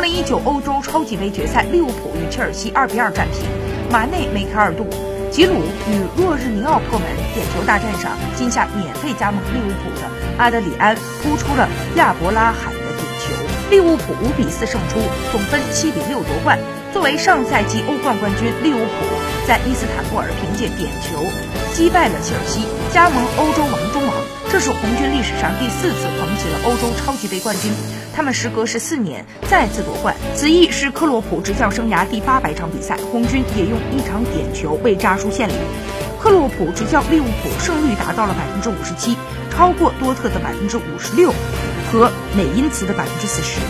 二零一九欧洲超级杯决赛，利物浦与切尔西二比二战平，马内梅开二度，吉鲁与若日尼奥破门。点球大战上，今夏免费加盟利物浦的阿德里安扑出了亚伯拉罕的点球，利物浦五比四胜出，总分七比六夺冠。作为上赛季欧冠冠军，利物浦在伊斯坦布尔凭借点球击败了切尔西，加盟欧洲王中。这是红军历史上第四次捧起了欧洲超级杯冠军。他们时隔十四年再次夺冠，此役是克洛普执教生涯第八百场比赛，红军也用一场点球为扎叔献礼。克洛普执教利物浦胜率达到了百分之五十七，超过多特的百分之五十六和美因茨的百分之四十。